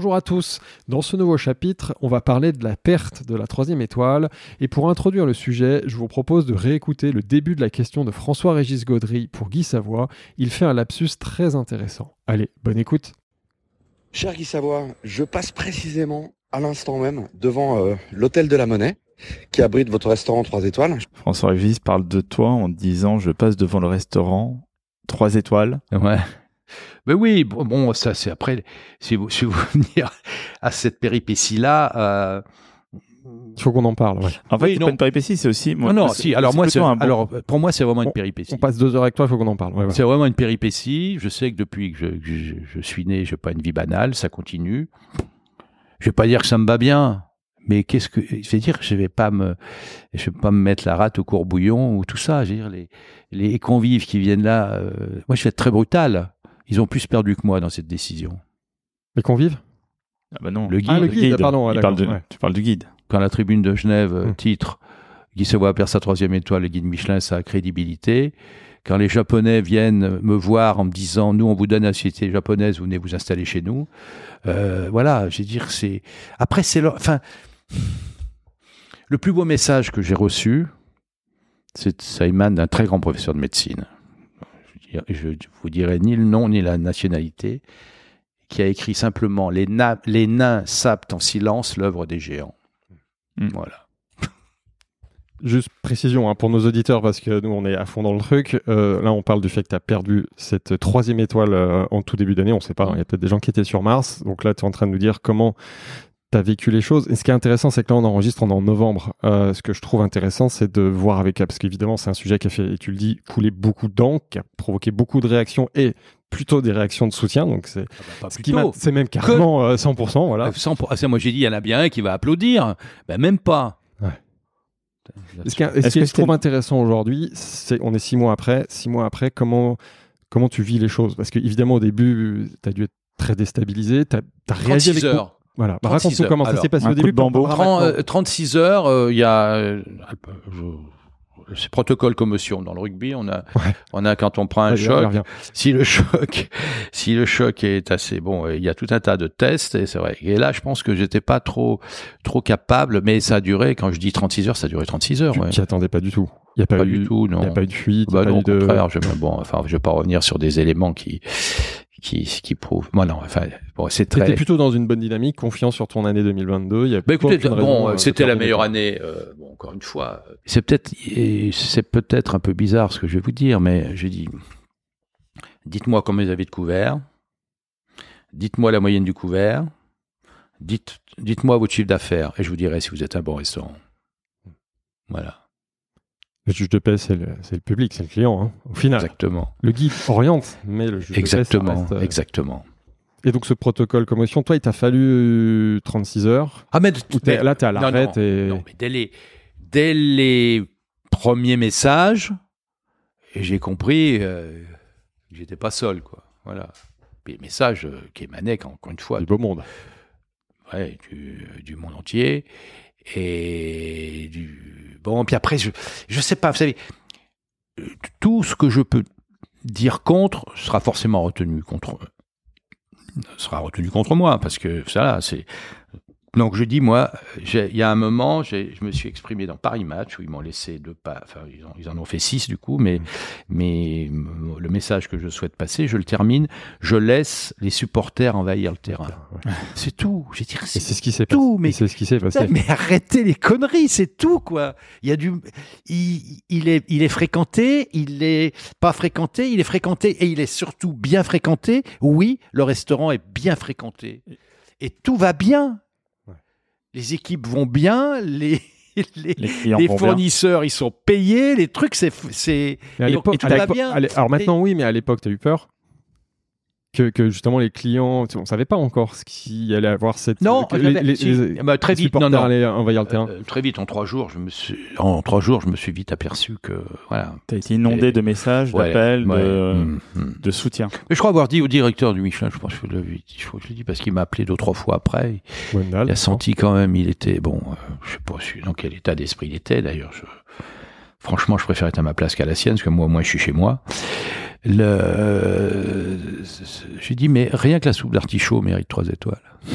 Bonjour à tous. Dans ce nouveau chapitre, on va parler de la perte de la troisième étoile. Et pour introduire le sujet, je vous propose de réécouter le début de la question de François-Régis Gaudry pour Guy Savoie. Il fait un lapsus très intéressant. Allez, bonne écoute. Cher Guy Savoie, je passe précisément à l'instant même devant euh, l'hôtel de la Monnaie qui abrite votre restaurant 3 étoiles. François Régis parle de toi en disant je passe devant le restaurant 3 étoiles. Ouais. Mais oui, bon, bon, ça c'est après. Si vous, si vous venir à cette péripétie-là, euh, Il faut qu'on en parle. ouais. En fait, Oui, c'est pas une péripétie, c'est aussi. moi, non, non, si. Alors moi, bon- alors pour moi, c'est vraiment une péripétie. On passe deux heures avec toi, il faut qu'on en parle. Ouais, ouais. C'est vraiment une péripétie. Je sais que depuis que je, que je, je suis né, je n'ai pas une vie banale, ça continue. Je vais pas dire que ça me va bien, mais qu'est-ce que je vais dire Je vais pas me, je vais pas me mettre la rate au courbouillon ou tout ça. Je veux dire les les convives qui viennent là. euh, moi, je vais être très brutal. Ils ont plus perdu que moi dans cette décision. Les convives? Ah bah non. Le guide. Ah, le guide, pardon, ouais, Il parle de- d'accord, ouais. Tu parles du guide. quand la tribune de Genève euh, Hmm. titre Guy Savoie perd sa troisième étoile, le guide Michelin, sa crédibilité. Quand les Japonais viennent me voir en me disant nous on vous donne la société japonaise, vous venez vous installer chez nous. Euh, voilà, je veux dire c'est. Après c'est leur... enfin le plus beau message que j'ai reçu, c'est ça émane d'un très grand professeur de médecine. Je, vous dirai ni le nom ni la nationalité, qui a écrit simplement les, na- les nains sapent en silence l'œuvre des géants. Hmm. Voilà. Juste précision hein, pour nos auditeurs, parce que nous, on est à fond dans le truc. Euh, là, on parle du fait que tu as perdu cette troisième étoile euh, en tout début d'année. On sait pas, hein, il y a peut-être des gens qui étaient sur Mars. Donc là, tu es en train de nous dire comment as vécu les choses. Et ce qui est intéressant, c'est que là, on enregistre, on est en novembre. Euh, ce que je trouve intéressant, c'est de voir avec... Parce qu'évidemment, c'est un sujet qui a fait, et tu le dis, couler beaucoup d'encre, qui a provoqué beaucoup de réactions et plutôt des réactions de soutien. Donc c'est ce qui m'a- c'est même carrément euh, 100%. Voilà. Euh, sans- ah, ça, moi j'ai dit, il y en a bien un qui va applaudir. Ben même pas. Ouais. Ce qui, et ce que je trouve intéressant aujourd'hui, c'est on est six mois après. Six mois après, comment comment tu vis les choses? Parce que évidemment au début, tu as dû être très déstabilisé. Tu as, réagi 36 avec heures. Voilà. Bah, 36 Raconte-nous heures. comment ça Alors, s'est passé un au début. de bambou. pour voir Tren- maintenant. euh, 36 heures, euh, il y a euh, je- c'est protocole commotion dans le rugby. On a, Ouais. on a quand on prend un Vas-y, choc. Si le choc, si le choc est assez bon, euh, il y a tout un tas de tests et c'est vrai. Et là, je pense que j'étais pas trop, trop capable, mais ça a duré. Quand je dis 36 heures, ça a duré 36 heures. Tu ouais. t'y attendais pas du tout. Il n'y a pas, Pas eu du tout, Il n'y a non. pas eu de fuite. Bah pas non, eu au de... contraire, je, bon, enfin, je vais pas revenir sur des éléments qui, qui, qui prouvent. Moi, non, enfin, bon, c'est T'étais très. plutôt dans une bonne dynamique, confiant sur ton année 2022. Il y a Bah écoutez, bon, euh, c'était la meilleure année. euh, bon, encore une fois, euh, c'est peut-être, c'est peut-être un peu bizarre ce que je vais vous dire, mais j'ai dit, dites-moi combien vous avez de couverts, dites-moi la moyenne du couvert, dites, dites-moi votre chiffre d'affaires, et je vous dirai si vous êtes un bon restaurant. Voilà, Le juge de paix, c'est le, public, c'est le client. hein, au final, exactement, le guide oriente, mais le juge de paix, ça exactement, reste, euh, exactement. Et donc ce protocole commotion, toi, il t'a fallu euh, 36 heures. Ah mais, là, t'es à l'arrêt. non, et... Non, mais dès les, dès les premiers messages, j'ai compris euh, que j'étais pas seul, quoi. Voilà. Les messages euh, qui émanaient, encore une fois, du beau monde. ouais, du, du monde entier. Et du. Bon, puis après, je, je sais pas, vous savez, euh, tout ce que je peux dire contre sera forcément retenu contre sera retenu contre moi parce que ça c'est donc je dis moi il y a un moment je me suis exprimé dans Paris Match où ils m'ont laissé deux pas enfin ils, en- ils en ont fait six du coup mais mais m- le message que je souhaite passer je le termine je laisse les supporters envahir le terrain c'est tout j'ai dit c'est ce qui s'est tout, passé. mais- c'est ce qui s'est passé. mais arrêtez les conneries, c'est tout quoi. Il y a du, il, il est, il est fréquenté, il est pas fréquenté, il est fréquenté et il est surtout bien fréquenté. Oui, le restaurant est bien fréquenté et tout va bien. Les équipes vont bien, les les, Les clients les vont bien. fournisseurs ils sont payés, les trucs c'est alors maintenant, oui, mais à l'époque, tu as eu peur? Que, que justement les clients, on savait pas encore ce qui allait avoir cette. Non, que j'avais- les, les- si, les- bah, très les vite, non, non. allaient envahir le terrain. Euh, très vite, en trois jours, je me suis, en trois jours, je me suis vite aperçu que, voilà. T'as été inondé Et- de messages, Ouais, d'appels, ouais, de, mm, mm. de soutien. Mais je crois avoir dit au directeur du Michelin, je pense que je l'ai dit, je crois que je l'ai dit parce qu'il m'a appelé deux, trois fois après. Wendell, Il a senti quand même, il était, bon, euh, je sais pas dans quel état d'esprit il était d'ailleurs. Je- Franchement, je préfère être à ma place qu'à la sienne, parce que moi, au moins, je suis chez moi. Le... euh, J'ai dit, mais rien que la soupe d'artichaut mérite trois étoiles.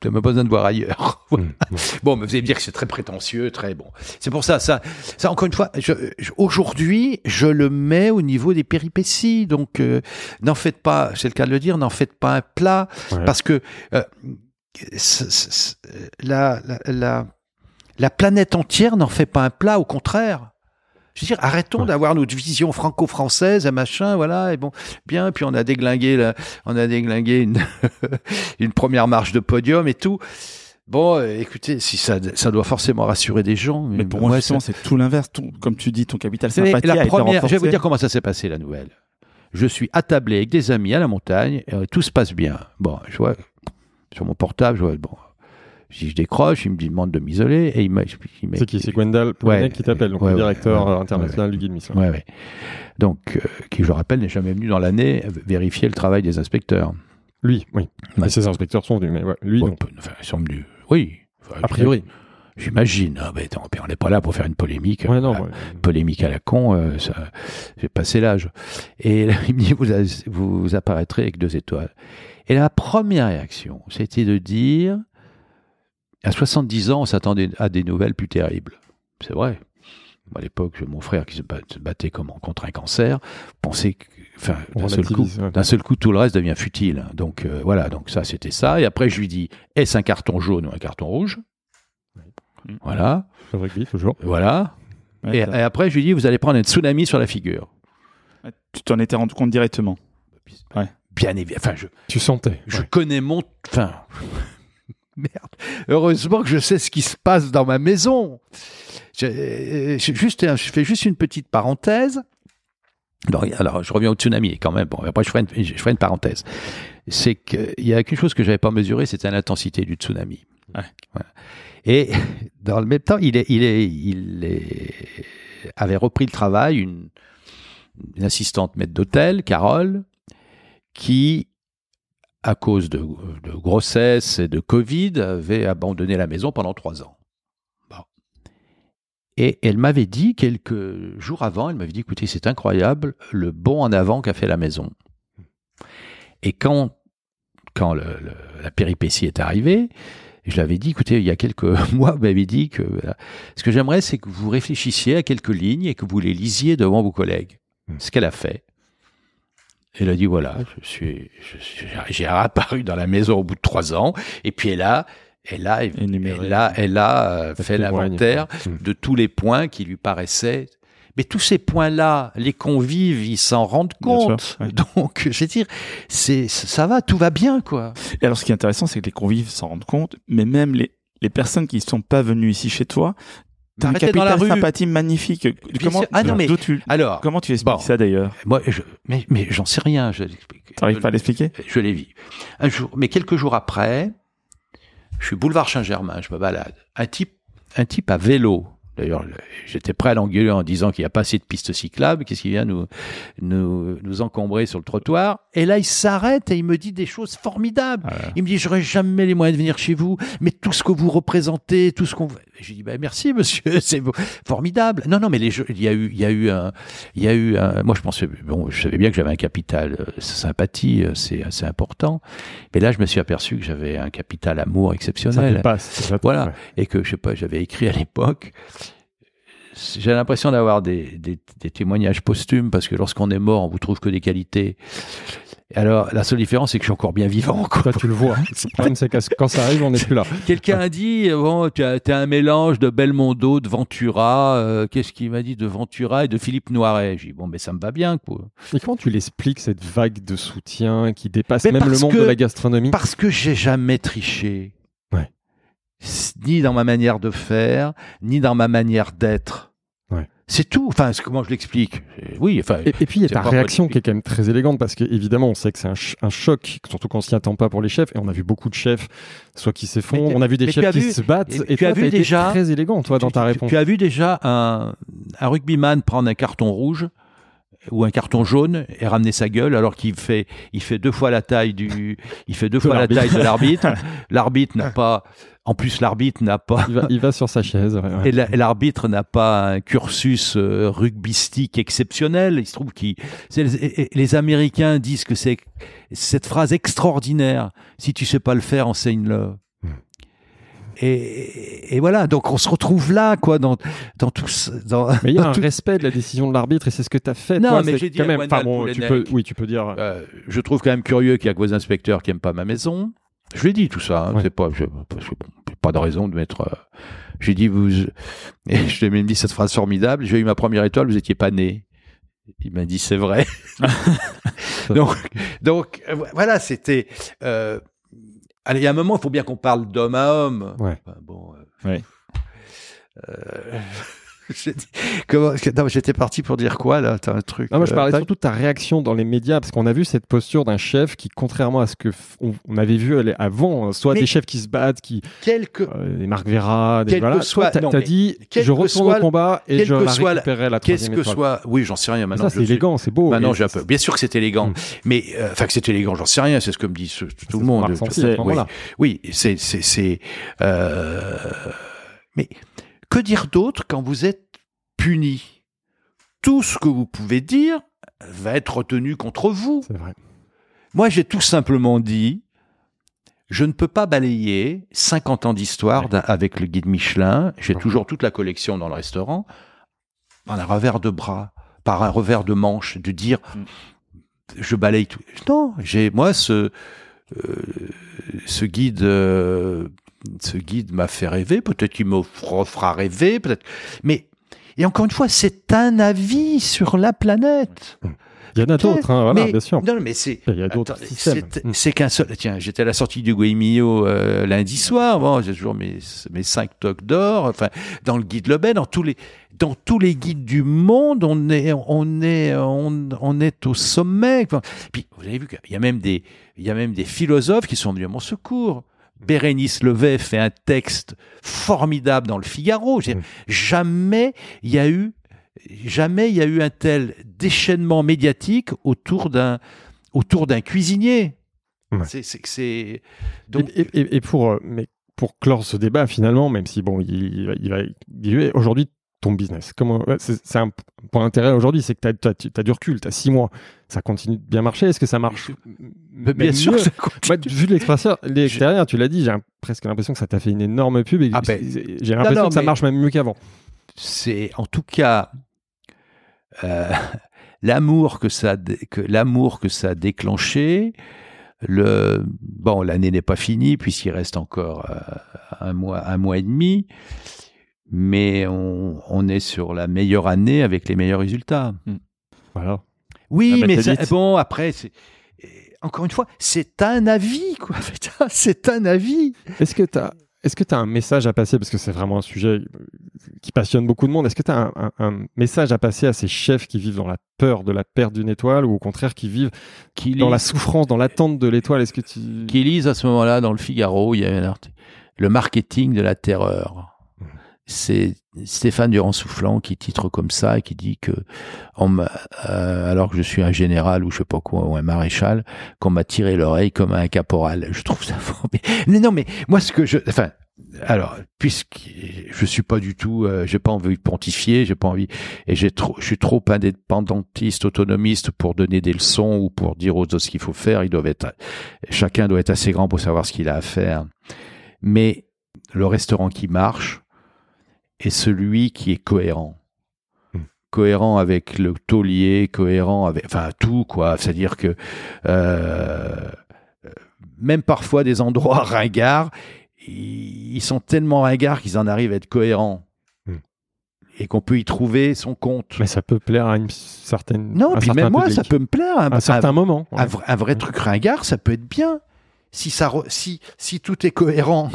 Tu n'as pas besoin de voir ailleurs. Mm, mm. Bon, mais vous allez me dire que c'est très prétentieux, très bon. C'est pour ça, ça, ça encore une fois, je, je- aujourd'hui, je le mets au niveau des péripéties. Donc, euh, n'en faites pas, c'est le cas de le dire, n'en faites pas un plat, Ouais. parce que euh, la, la, la, la planète entière n'en fait pas un plat, au contraire. Je veux dire, arrêtons Ouais. d'avoir notre vision franco-française, et machin, voilà, et bon, bien, puis on a déglingué, la- on a déglingué une, une première marche de podium et tout. Bon, euh, écoutez, si ça, ça doit forcément rassurer des gens. Mais pour moi, ouais, justement, ça- c'est tout l'inverse. Comme tu dis, ton capital sympathie la première, je vais vous dire comment ça s'est passé la nouvelle. Je suis attablé avec des amis à la montagne, et, euh, tout se passe bien. Bon, je vois sur mon portable, je vois bon, si je décroche, il me demande de m'isoler et il m'a. C'est qui C'est Gwendal Ouais, qui t'appelle, donc ouais, le directeur ouais, euh, international du guide Michelin. Ouais. Donc, euh, qui je rappelle n'est jamais venu dans l'année vérifier le travail des inspecteurs. Lui, oui. Et ses inspecteurs sont venus, mais lui, Ouais, non. enfin, ils sont venus. Oui. Enfin, A priori. J'imagine. Ah, mais on n'est pas là pour faire une polémique. Ouais, non, ouais. polémique à la con, euh, ça, j'ai passé l'âge. Et là, il me dit, vous, a- vous apparaîtrez avec deux étoiles. Et la première réaction, c'était de dire, à 70 ans, on s'attendait à des nouvelles plus terribles. C'est vrai. À l'époque, mon frère qui se bat- se battait comme contre un cancer, pensait que, enfin, d'un seul coup, ouais. d'un seul coup, tout le reste devient futile. Donc euh, voilà, donc ça, c'était ça. Et après, je lui dis, est-ce un carton jaune ou un carton rouge? Voilà, Le rugby, toujours. voilà. Ouais, Et, après, je lui dis, vous allez prendre un tsunami sur la figure. Tu t'en étais rendu compte directement. Bien évidemment. Enfin, je, Tu sentais. je ouais. connais mon. Enfin. Merde. Heureusement que je sais ce qui se passe dans ma maison. Je, euh, je- juste, je fais juste une petite parenthèse. Alors, je reviens au tsunami quand même. Bon, après, je ferai une, je ferai une parenthèse. C'est qu'il y a quelque chose que j'avais pas mesuré, c'était l'intensité du tsunami. Ouais. Et dans le même temps, il, est, il, est, il est, avait repris le travail une, une assistante maître d'hôtel, Carole, qui, à cause de, de grossesse et de Covid, avait abandonné la maison pendant trois ans. Bon. Et elle m'avait dit quelques jours avant, elle m'avait dit, écoutez, c'est incroyable le bond en avant qu'a fait la maison. Et quand, quand le- le- la péripétie est arrivée, je l'avais dit, écoutez, il y a quelques mois, vous m'avez dit que ce que j'aimerais, c'est que vous réfléchissiez à quelques lignes et que vous les lisiez devant vos collègues. Ce qu'elle a fait. Elle a dit voilà, je suis, j'ai apparu dans la maison au bout de trois ans, et puis elle a, elle a, elle a, elle a euh, fait l'inventaire. Mm. de tous les points qui lui paraissaient. Mais tous ces points-là, les convives, ils s'en rendent sûr, compte. ouais. Donc, je veux dire, c'est, ça va, tout va bien, quoi. Et alors, ce qui est intéressant, c'est que les convives s'en rendent compte, mais même les, les personnes qui ne sont pas venues ici chez toi, t'as dans la rue. sympathie magnifique. Comment. Ah non, mais- tu- Alors, comment tu expliques bon. ça d'ailleurs? Moi, je, mais, mais j'en sais rien. Je, T'arrives pas à l'expliquer? Je l'ai vu. Un jour, mais quelques jours après, je suis boulevard Saint-Germain, je me balade. Un type, un type à vélo. D'ailleurs, le- j'étais prêt à l'engueuler en disant qu'il n'y a pas assez de pistes cyclables. Qu'est-ce qui vient nous, nous, nous encombrer sur le trottoir Et là, il s'arrête et il me dit des choses formidables. Voilà. Il me dit, j'aurais jamais les moyens de venir chez vous, mais tout ce que vous représentez, tout ce qu'on... J'ai dit, bah, merci, monsieur, c'est formidable. Non, non, mais les jeux, il y a eu, il y a eu un, il y a eu un, moi, je pensais, bon, je savais bien que j'avais un capital euh, sympathie, euh, c'est assez important. Mais là, je me suis aperçu que j'avais un capital amour Ça exceptionnel. ça- Voilà. ouais. Et que, je sais pas, j'avais écrit à l'époque, j'ai l'impression d'avoir des, des, des témoignages posthumes parce que lorsqu'on est mort, on vous trouve que des qualités. Alors, la seule différence, c'est que je suis encore bien vivant, quoi. Toi, tu le vois. Le problème, c'est que quand ça arrive, on n'est plus là. Quelqu'un a dit, euh, bon, tu as, un mélange de Belmondo, de Ventura, euh, qu'est-ce qu'il m'a dit de Ventura et de Philippe Noiret? J'ai dit, bon, mais ça me va bien, quoi. Et comment tu l'expliques, cette vague de soutien qui dépasse Mais même le monde que- de la gastronomie? Parce que j'ai jamais triché. Ouais. Ni dans ma manière de faire, ni dans ma manière d'être. C'est tout. Enfin, comment je l'explique? Oui, enfin, Et, et puis il y a ta réaction qui est quand même très élégante parce que évidemment on sait que c'est un, ch- un choc, surtout qu'on s'y attend pas pour les chefs. Et on a vu beaucoup de chefs, soit qui s'effondrent, on a vu des tu chefs qui vu- se battent. et Et, tu as vu été déjà- très élégant toi dans Tu- ta tu- réponse. Tu as vu déjà un, un rugbyman prendre un carton rouge ou un carton jaune et ramener sa gueule alors qu'il fait il fait deux fois la taille du il fait deux De fois la taille de l'arbitre l'arbitre n'a pas en plus l'arbitre n'a pas Il va, il va sur sa chaise. ouais, ouais. et la- et l'arbitre n'a pas un cursus euh, rugbystique exceptionnel. Il se trouve c'est les, les Américains disent que c'est cette phrase extraordinaire. Si tu sais pas le faire, enseigne-le. Et, et voilà, donc on se retrouve là, quoi, dans, dans tout ce- dans, Mais il y a un tout- respect de la décision de l'arbitre et c'est ce que tu as fait. Non, toi, mais j'ai dit quand même. Enfin, bon, tu peux, oui, tu peux dire. Euh, je trouve quand même curieux qu'il y a que vos inspecteurs qui aiment pas ma maison. Je lui ai dit tout ça. hein, Ouais. C'est pas, je, pas de raison de mettre. euh, j'ai dit vous. Et je lui ai même dit cette phrase formidable. J'ai eu ma première étoile. Vous étiez pas né. Il m'a dit c'est vrai. donc, donc euh, voilà, c'était. Euh, allez, il y a un moment, il faut bien qu'on parle d'homme à homme. Ouais. Enfin, bon. euh, Ouais. euh, comment- non, J'étais parti pour dire quoi là? T'as un truc. Non, moi, je euh, parlais surtout de ta réaction dans les médias, parce qu'on a vu cette posture d'un chef qui, contrairement à ce que f- on, avait vu avant, soit Mais- des chefs qui se battent, qui Quelque euh, des Marc Vera, des Quel que voilà. soit- t'as mais dit, je retourne soit- au combat et je la soit récupérerai la Qu'est-ce que soit. Oui, j'en sais rien maintenant. c'est élégant, c'est beau. Maintenant, j'ai un peu. Bien sûr que c'est élégant, Mm. mais euh, enfin que c'est élégant, j'en sais rien. C'est ce que me dit tout le monde. ressenti c'est-. Oui, c'est Mais que dire d'autre quand vous êtes puni? Tout ce que vous pouvez dire va être retenu contre vous. Vrai. Moi, j'ai tout simplement dit, je ne peux pas balayer 50 ans d'histoire avec le guide Michelin. J'ai toujours toute la collection dans le restaurant. Par un revers de bras, par un revers de manche, de dire, Mm. je balaye tout. Non, j'ai moi ce euh, ce guide. euh, ce guide m'a fait rêver, peut-être qu'il me refera rêver, peut-être. Mais, et encore une fois, c'est un avis sur la planète. Il y en a d'autres, hein, voilà, Mais- bien sûr. Non, mais c'est, Il y a d'autres Attends, systèmes. c'est- qu'un seul. Tiens, j'étais à la sortie du Guémillot euh, lundi soir. Bon, j'ai toujours mes, mes cinq toques d'or. Enfin, dans le guide Lebel, dans tous les, dans tous les guides du monde, on est, on est, on, on est au sommet. Enfin, puis, vous avez vu qu'il y a même des, il y a même des philosophes qui sont venus à mon secours. Bérénice Levet fait un texte formidable dans le Figaro. Mm. Jamais il y a eu, jamais il y a eu un tel déchaînement médiatique autour d'un, autour d'un cuisinier. Ouais. C'est, donc, Et, et- et pour, euh, mais pour clore ce débat, finalement, même si bon, il, il va- il va aujourd'hui, ton business, comment, c'est un point d'intérêt aujourd'hui, c'est que tu as, du recul, tu as six mois, ça continue de bien marcher. Est-ce que ça marche? Mais bien sûr, ça continue. Moi, vu de l'extérieur, tu l'as dit, j'ai presque l'impression que ça t'a fait une énorme pub et Ah ben, j'ai l'impression que ça marche même mieux qu'avant. c'est en tout cas euh, l'amour que ça, que l'amour que ça a déclenché. Le bon, l'année n'est pas finie puisqu'il reste encore euh, un mois, un mois et demi, mais on, on est sur la meilleure année avec les meilleurs résultats. Voilà. Oui, Ah, bah, mais ça- bon, après, c'est, et encore une fois, c'est un avis, quoi. C'est un avis. Est-ce que tu as. Est-ce que tu as un message à passer, parce que c'est vraiment un sujet qui passionne beaucoup de monde, est-ce que tu as un, un- un message à passer à ces chefs qui vivent dans la peur de la perte d'une étoile ou au contraire qui vivent Qui dans la souffrance, dans l'attente de l'étoile? Est-ce que tu... qui lisent à ce moment-là dans le Figaro, il y a un article, le marketing de la terreur. C'est Stéphane Durand-Soufflant qui titre comme ça et qui dit que, euh, alors que je suis un général ou je sais pas quoi, ou un maréchal, qu'on m'a tiré l'oreille comme un caporal. Je trouve ça formidable. Mais non, mais moi, ce que je, enfin, alors, puisque je suis pas du tout, euh, j'ai pas envie de pontifier, j'ai pas envie, et j'ai trop, je suis trop indépendantiste, autonomiste pour donner des leçons ou pour dire aux autres ce qu'il faut faire. Ils doivent être, chacun doit être assez grand pour savoir ce qu'il a à faire. Mais le restaurant qui marche est celui qui est cohérent. Hmm. Cohérent avec le taulier, cohérent avec, enfin, tout, quoi. C'est-à-dire que, euh, même parfois des endroits ringards, ils sont tellement ringards qu'ils en arrivent à être cohérents. Hmm. Et qu'on peut y trouver son compte. Mais ça peut plaire à une certaine. non, puis certain même moi, public. ça peut me plaire. Un, À un certain moment. un, vrai- un vrai truc ringard, ça peut être bien. Si, ça si, si tout est cohérent.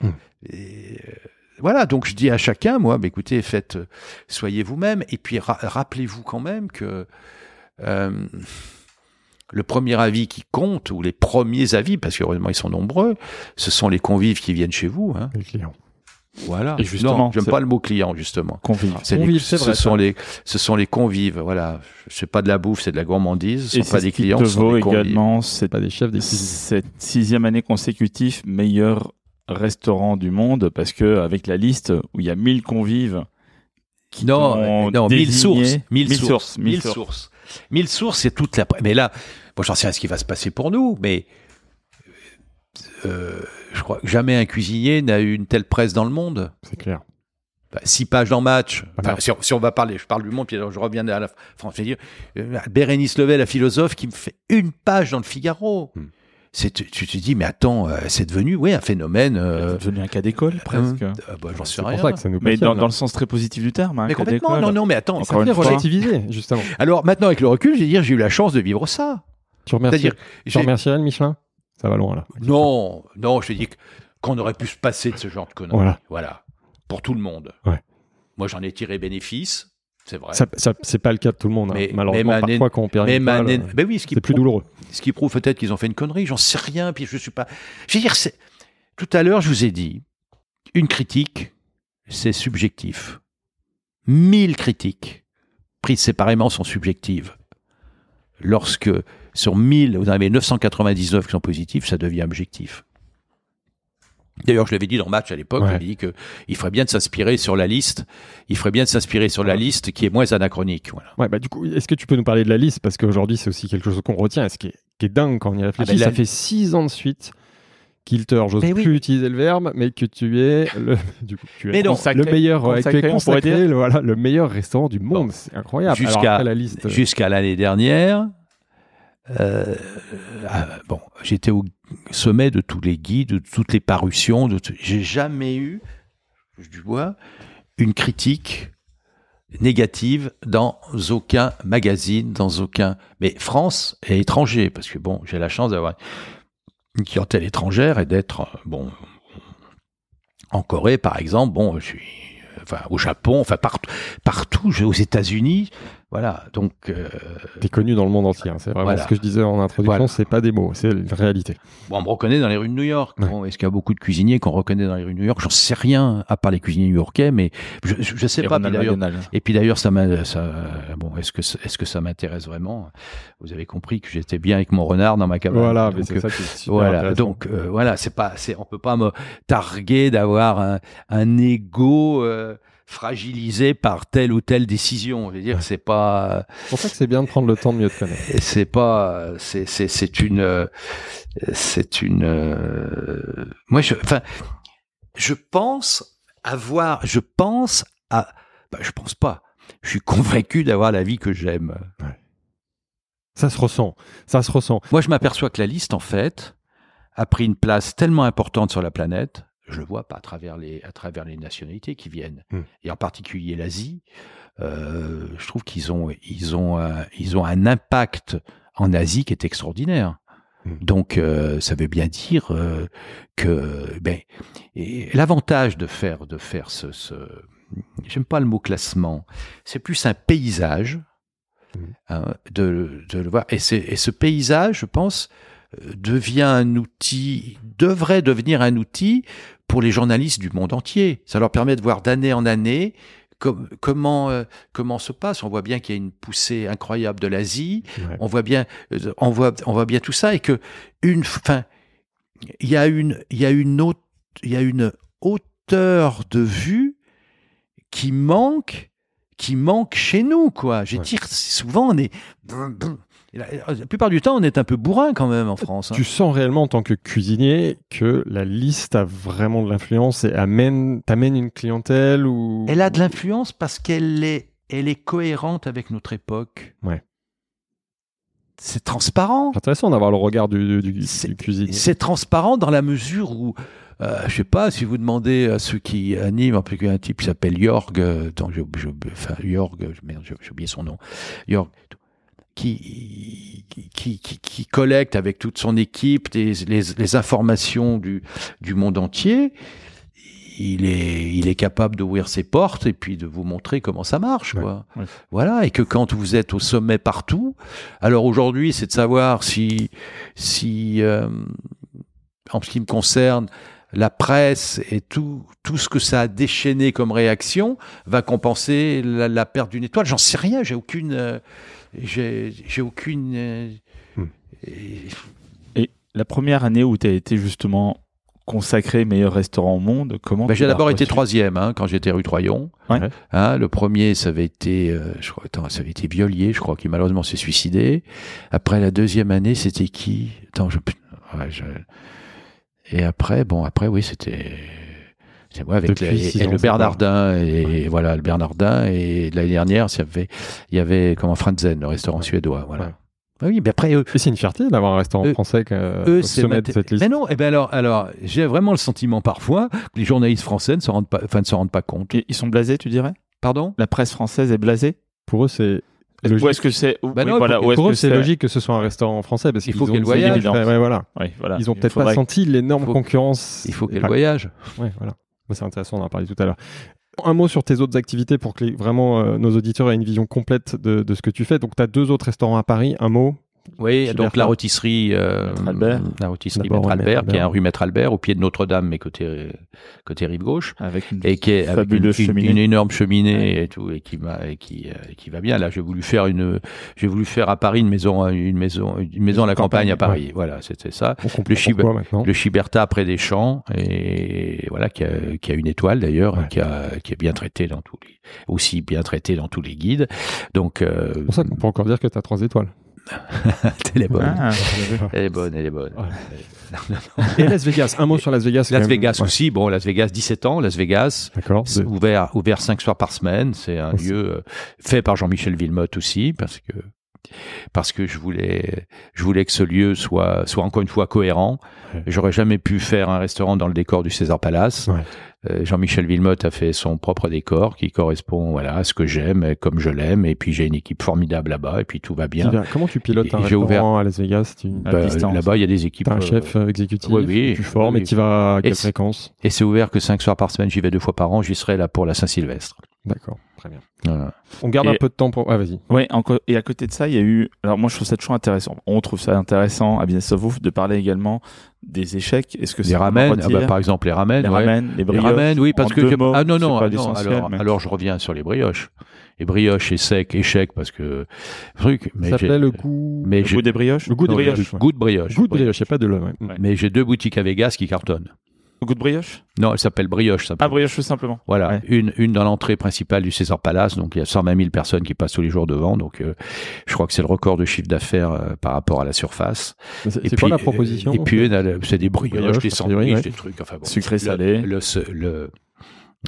Hmm. Et, euh, voilà, donc je dis à chacun, moi, bah, écoutez, faites, euh, soyez vous-même, et puis ra- rappelez-vous quand même que euh, le premier avis qui compte, ou les premiers avis, parce qu'heureusement ils sont nombreux, ce sont les convives qui viennent chez vous. Hein. Les clients. Voilà. Et justement, j'aime c'est- pas le mot client justement. Convive. C'est les- Convives, c'est ce vrai, sont ça. les, ce sont les convives. Voilà, c'est pas de la bouffe, c'est de la gourmandise. Ce Et sont pas c'est des clients, te ce sont vaut des convives. également cette, Pas des chefs, des cette sixième année consécutive meilleur restaurant du monde parce que avec la liste où il y a 1000 convives qui Non, ont euh, non, mille désigné- sources, mille, mille sources, sources, mille mille sources. sources, mille sources, c'est toute la. Mais là, moi, j'en sais rien ce qui va se passer pour nous, mais euh, je crois que jamais un cuisinier n'a eu une telle presse dans le monde. C'est clair. Enfin, six pages dans match. Enfin, si, on, si on va parler, je parle du monde, puis alors je reviens à la France. Je veux dire, euh, Bérénice Levet, la philosophe, qui me fait une page dans le Figaro. Hmm. C'est, tu, tu te dis, mais attends, euh, c'est devenu, oui, un phénomène. euh, C'est devenu un cas d'école presque. euh, bah, j'en sais C'est pour rien. ça que ça nous Mais dans, dans le sens très positif du terme. Un mais cas complètement, non, non, mais attends. Encore Ça une fait fois. relativiser, justement. Alors maintenant, avec le recul, je vais dire, j'ai eu la chance de vivre ça. Tu remercies, C'est-à-dire, tu j'ai- remercierais le Michelin? Ça va loin, là. non, non, je te dis qu'on aurait pu se passer de ce genre de conneries. Voilà. Voilà. Pour tout le monde. Ouais. Moi, j'en ai tiré bénéfice, c'est vrai. Ça, ça- c'est pas le cas de tout le monde. hein. Malheureusement, parfois, quand on perd mais une naine- euh, ben oui, ce qui c'est plus prouve- douloureux. Ce qui prouve peut-être qu'ils ont fait une connerie, j'en sais rien, puis je suis pas. Je veux dire, c'est- tout à l'heure, je vous ai dit, une critique, c'est subjectif. Mille critiques, prises séparément, sont subjectives. Lorsque sur 1000, vous en avez 999 qui sont positifs, ça devient objectif. D'ailleurs, je l'avais dit dans Match à l'époque, Ouais. j'avais dit qu'il ferait bien de s'inspirer sur la liste, il ferait bien de s'inspirer sur la liste qui est moins anachronique. Voilà. Ouais, bah, du coup, est-ce que tu peux nous parler de la liste? Parce qu'aujourd'hui, c'est aussi quelque chose qu'on retient, et ce qui est, qui est dingue quand on y réfléchit. ben, la- Ça fait six ans de suite Kilter, j'ose oui. plus utiliser le verbe, mais que tu es le, du coup, tu es non, le meilleur, ouais, Consacré, tu es consacré, le, voilà, le meilleur restaurant du monde. C'est incroyable. Jusqu'à- la liste. Jusqu'à l'année dernière, euh, ah, bon, j'étais au sommet de tous les guides, de toutes les parutions. J'ai jamais eu, je du bois, une critique négative dans aucun magazine, dans aucun. Mais France et étranger, parce que bon, j'ai la chance d'avoir une clientèle étrangère et d'être euh, bon en Corée, par exemple. Bon, je suis enfin au Japon, enfin partout, partout, aux États-Unis. Voilà, donc euh, T'es connu dans le monde entier. hein. C'est vraiment Voilà. ce que je disais en introduction. Voilà. C'est pas des mots, c'est une réalité. bon, on me reconnaît dans les rues de New York. Ouais. Bon, Est-ce qu'il y a beaucoup de cuisiniers qu'on reconnaît dans les rues de New York? J'en sais rien, à part les cuisiniers new-yorkais, mais je, je, je sais Et pas. Et puis d'ailleurs, ça m'a, ça, bon, est-ce que, est-ce que ça m'intéresse vraiment? Vous avez compris que j'étais bien avec mon renard dans ma cabane. Voilà, Donc, mais c'est ça qui est super Voilà, donc euh, voilà, c'est pas, c'est, on peut pas me targuer d'avoir un, un ego euh, fragilisé par telle ou telle décision. Je veux dire, c'est pas, C'est pour ça que c'est bien de prendre le temps de mieux te connaître. c'est pas, c'est, c'est, c'est une, c'est une. moi, je, enfin, je pense avoir, je pense à, bah, je pense pas. Je suis convaincu d'avoir la vie que j'aime. Ça se ressent. Ça se ressent. Moi, je m'aperçois que la liste, en fait, a pris une place tellement importante sur la planète. Je le vois pas à travers les, à travers les nationalités qui viennent, Hmm. et en particulier l'Asie. Euh, je trouve qu'ils ont, ils ont, un, ils ont un impact en Asie qui est extraordinaire. Hmm. Donc, euh, ça veut bien dire euh, que, ben, l'avantage de faire, de faire ce, ce j'aime pas le mot classement, c'est plus un paysage Hmm. hein, de, de le voir. Et, ce paysage, je pense, devient un outil, devrait devenir un outil pour les journalistes du monde entier. Ça leur permet de voir d'année en année com- comment euh, comment se passe. On voit bien qu'il y a une poussée incroyable de l'Asie. Ouais. On voit bien, euh, on voit, on voit bien tout ça et que une, fin, il y a une, il y a une il y a une hauteur de vue qui manque, qui manque chez nous, quoi. Je veux Ouais. dire, souvent on est, la, la plupart du temps on est un peu bourrin quand même en France. hein. Tu sens réellement en tant que cuisinier que la liste a vraiment de l'influence et amène, t'amène une clientèle ou. Elle a de l'influence parce qu'elle est, elle est cohérente avec notre époque. Ouais. C'est transparent. C'est intéressant d'avoir le regard du, du, du C'est- cuisinier. C'est transparent dans la mesure où, euh, je sais pas, si vous demandez à ceux qui animent, en particulier un type qui s'appelle Jorg, euh, enfin Jorg, merde, j'ai oublié son nom, Jorg, qui, qui, qui, qui collecte avec toute son équipe les, les, les informations du, du monde entier, il est, il est capable d'ouvrir ses portes et puis de vous montrer comment ça marche, Ouais. quoi. Ouais. Voilà. Et que quand vous êtes au sommet partout, alors aujourd'hui, c'est de savoir si, si, euh, en ce qui me concerne, la presse et tout, tout ce que ça a déchaîné comme réaction va compenser la, la perte d'une étoile. J'en sais rien. J'ai aucune, euh, j'ai, j'ai aucune. euh, Hmm. et- Et la première année où tu as été justement consacré meilleur restaurant au monde, comment Ben, j'ai d'abord été troisième hein, quand j'étais rue Troyon. Ouais. Hein, le premier, ça avait été, euh, je crois, attends, ça avait été Violier, je crois, qui malheureusement s'est suicidé. Après la deuxième année, c'était qui? Attends, je, ouais, je- Et après, bon, après, oui, c'était. C'est moi avec les- et le Bernardin et voilà le Bernardin et l'année dernière, il y avait, il y avait comment Franzen, le restaurant suédois, voilà. Ouais. Ah Oui, mais après eux, Et c'est une fierté d'avoir un restaurant Eux- français que, eux, au c'est sommet de cette liste. Mais non, eh ben alors, alors, j'ai vraiment le sentiment parfois que les journalistes français ne se rendent pas, enfin, ne se rendent pas compte. Et Ils sont blasés, tu dirais? Pardon? La presse française est blasée? Pour eux, c'est Ou logique. est-ce que c'est Bah oui, voilà, pour- eux, c'est logique que ce soit un restaurant français parce Il qu'ils faut ont qu'elle voyage. Ouais, voilà. Oui, voilà. Ils ont peut-être pas senti l'énorme concurrence. Il faut qu'elle Enfin, voyage. Ouais, voilà. C'est intéressant, on en a parlé tout à l'heure. Un mot sur tes autres activités pour que vraiment euh, nos auditeurs aient une vision complète de, de ce que tu fais. Donc, tu as deux autres restaurants à Paris. Un mot Oui, donc la rôtisserie, euh, Maître Albert. la rôtisserie Maître Albert, qui est un rue Maître Albert, au pied de Notre-Dame, mais côté côté rive gauche, Avec une et qui est avec une, cheminée. énorme cheminée et tout, et qui m'a et qui euh, qui va bien. Là, j'ai voulu faire une, j'ai voulu faire à Paris une maison, une maison, une maison à la campagne à Paris. Voilà, c'était ça. Le Chib- Chiberta près des champs et voilà qui a, qui a une étoile d'ailleurs, Ouais. qui a qui est bien traité dans tous les aussi bien traité dans tous les guides. Donc euh, C'est pour ça qu'on peut encore dire que tu as trois étoiles. elle est bonne. Ah. Elle est bonne, elle est bonne. Et Las Vegas, un mot sur Las Vegas. Las même- Vegas Ouais, aussi, bon, Las Vegas, 17 ans, Las Vegas, De- ouvert, ouvert cinq soirs par semaine. C'est un Aussi. lieu euh, fait par Jean-Michel Villemotte aussi, parce que parce que je voulais je voulais que ce lieu soit soit encore une fois cohérent. Ouais. J'aurais jamais pu faire un restaurant dans le décor du César Palace. Ouais. Euh, Jean-Michel Villemotte a fait son propre décor qui correspond voilà à ce que j'aime, et comme je l'aime. Et puis j'ai une équipe formidable là-bas, et puis tout va bien. Comment tu pilotes un Et j'ai restaurant à Las Vegas? Bah. Là-bas, il y a des équipes. T'as un euh, chef euh, exécutif, oui, oui, tu formes oui. et tu vas à quelle Et fréquence? Et c'est ouvert que cinq soirs par semaine. J'y vais deux fois par an. J'y serai là pour la Saint-Sylvestre. D'accord, très bien. Voilà. On garde Et- un peu de temps pour. Ah, vas-y. Ouais, encore- et à côté de ça, il y a eu. Alors moi, je trouve ça toujours intéressant. On trouve ça intéressant à Business of Wolf de parler également des échecs. Est-ce que c'est Les ramen, vraiment ah bah, par exemple les ramen, les ouais. ramen, les Les brioches ramen, oui, parce que mots, ah non non, ah, non, alors, mais- alors je reviens sur les brioches. Les brioches et sec, échec parce que truc. Ça Mais s'appelait j'ai le goût. mais le goût des brioches. Le goût des brioches. goût de brioche. Goût de brioche, il n'y a pas de le. ouais. Ouais. Mais j'ai deux boutiques à Vegas qui cartonnent. Goût de brioche? Non, elle s'appelle brioche. Ah, brioche tout simplement. Voilà, Ouais. une, une dans l'entrée principale du César Palace, donc il y a 120 000 personnes qui passent tous les jours devant, donc euh, je crois que c'est le record de chiffre d'affaires euh, par rapport à la surface. C'est Et c'est puis, quoi la proposition Et puis, c'est des brioches, des sandwichs, ouais. des trucs, enfin bon. Sucré, Le- salé. Le, le-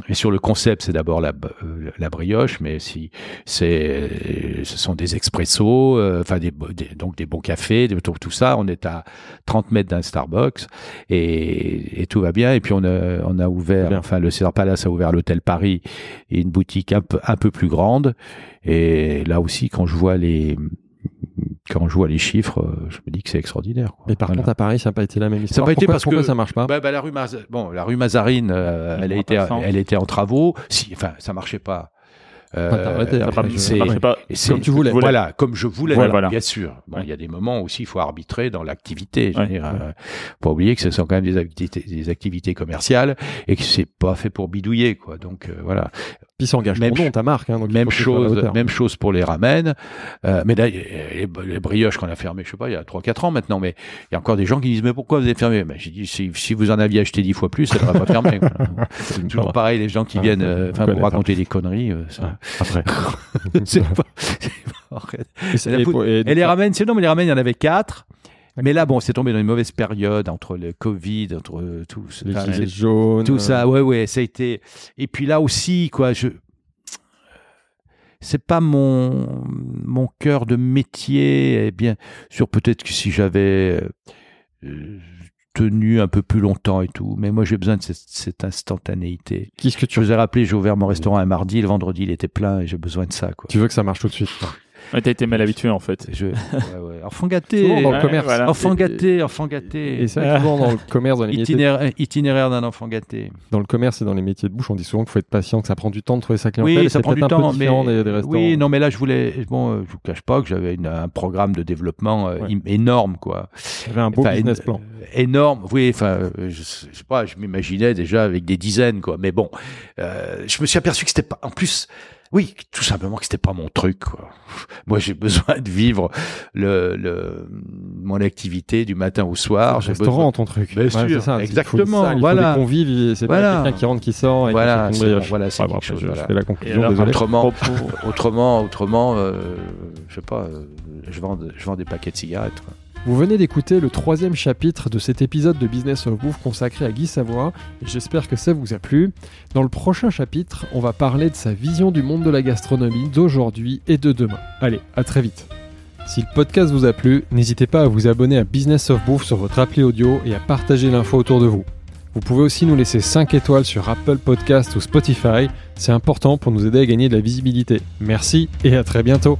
et sur le concept, c'est d'abord la, euh, la brioche, mais si c'est, ce sont des expressos, euh, enfin des, donc des bons cafés, des- tout, tout ça. On est à 30 mètres d'un Starbucks et, et tout va bien. Et puis on a, on a ouvert, Bien. enfin le César Palace a ouvert l'hôtel Paris et une boutique un peu, un peu plus grande. Et là aussi, quand je vois les, quand je vois les chiffres, euh, je me dis que c'est extraordinaire. quoi. Mais par Voilà. contre, à Paris, ça n'a pas été la même histoire. pas été parce que- ça marche pas? Bah, bah, la rue Maz- bon, la rue Mazarine, euh, Elle a été, elle était en travaux. Si, enfin, ça marchait pas. Euh, Ça ça c'est- Comme tu voulais. Voilà, comme je voulais, Ouais, voilà. bien sûr. Bon, Ouais. il y a des moments aussi, il faut arbitrer dans l'activité. Je veux Ouais. dire, euh, faut pas oublier que ce sont quand même des activités, des activités commerciales et que c'est pas fait pour bidouiller, quoi. Donc euh, voilà. Puis ça engage Même ton nom, ch- ta marque. hein, donc Même chose, même chose pour les ramen. Euh, mais là, les, les brioches qu'on a fermées, je sais pas, il y a 3-4 ans maintenant, mais il y a encore des gens qui disent, mais pourquoi vous avez fermé? Ben, J'ai dit, si, si vous en aviez acheté 10 fois plus, ça n'aurait pas fermé. C'est Toujours pareil, les gens qui Ah, viennent euh, pour pas. raconter des conneries. euh, ça- Ouais, Après. c'est pas, c'est pas. Et la et les ramen, c'est non, mais les ramen, il y en avait quatre. Mais là, bon, c'est tombé dans une mauvaise période entre le Covid, entre euh, tout, les enfin, gilets jaunes. tout euh, ça. Ouais, ouais, ça a été. Et puis là aussi, quoi, je. C'est pas mon mon cœur de métier. Et bien sûr, peut-être que si j'avais euh, tenu un peu plus longtemps et tout, mais moi j'ai besoin de cette, cette instantanéité. Qu'est-ce que Je tu vous ai rappelé, j'ai ouvert mon restaurant un mardi, le vendredi il était plein et j'ai besoin de ça, quoi. Tu veux que ça marche tout de suite. Ouais, T'as été mal habitué en fait. Je... ouais, ouais. Enfant gâté. Souvent dans le Ouais, commerce. voilà. Enfant gâté, enfant gâté. Et c'est vrai que souvent dans le commerce, dans les, métiers, Itinéraire, itinéraire d'un enfant gâté. dans le commerce et dans les métiers de bouche, on dit souvent qu'il faut être patient, que ça prend du temps de trouver sa clientèle. Oui, et ça prend du un peu temps, mais des, des restaurants. oui, non, mais là je voulais, bon, euh, je vous cache pas que j'avais un programme de développement euh, énorme, quoi. J'avais un beau Enfin, business plan. euh, énorme, oui. Enfin, euh, je, je sais pas, je m'imaginais déjà avec des dizaines, quoi. Mais bon, euh, je me suis aperçu que c'était pas. En plus, oui, tout simplement que c'était pas mon truc. Quoi. Moi, j'ai besoin de vivre le, le mon activité du matin au soir. J'ai restaurant, besoin- ton truc. Bien sûr, c'est ça. Exactement, ça, voilà. des convives, c'est Voilà. pas quelqu'un qui rentre, qui sort. Et Voilà, c'est bon, voilà, c'est Ouais, bon, quelque chose, je, voilà. je fais la conclusion, alors. Autrement, Propos- autrement, autrement, euh, je sais pas, euh, je vends, je vends des paquets de cigarettes. Quoi. Vous venez d'écouter le troisième chapitre de cet épisode de Business of Bouffe consacré à Guy Savoie. et J'espère que ça vous a plu. Dans le prochain chapitre, on va parler de sa vision du monde de la gastronomie d'aujourd'hui et de demain. Allez, à très vite. Si le podcast vous a plu, n'hésitez pas à vous abonner à Business of Bouffe sur votre appli audio et à partager l'info autour de vous. Vous pouvez aussi nous laisser 5 étoiles sur Apple Podcast ou Spotify, c'est important pour nous aider à gagner de la visibilité. Merci et à très bientôt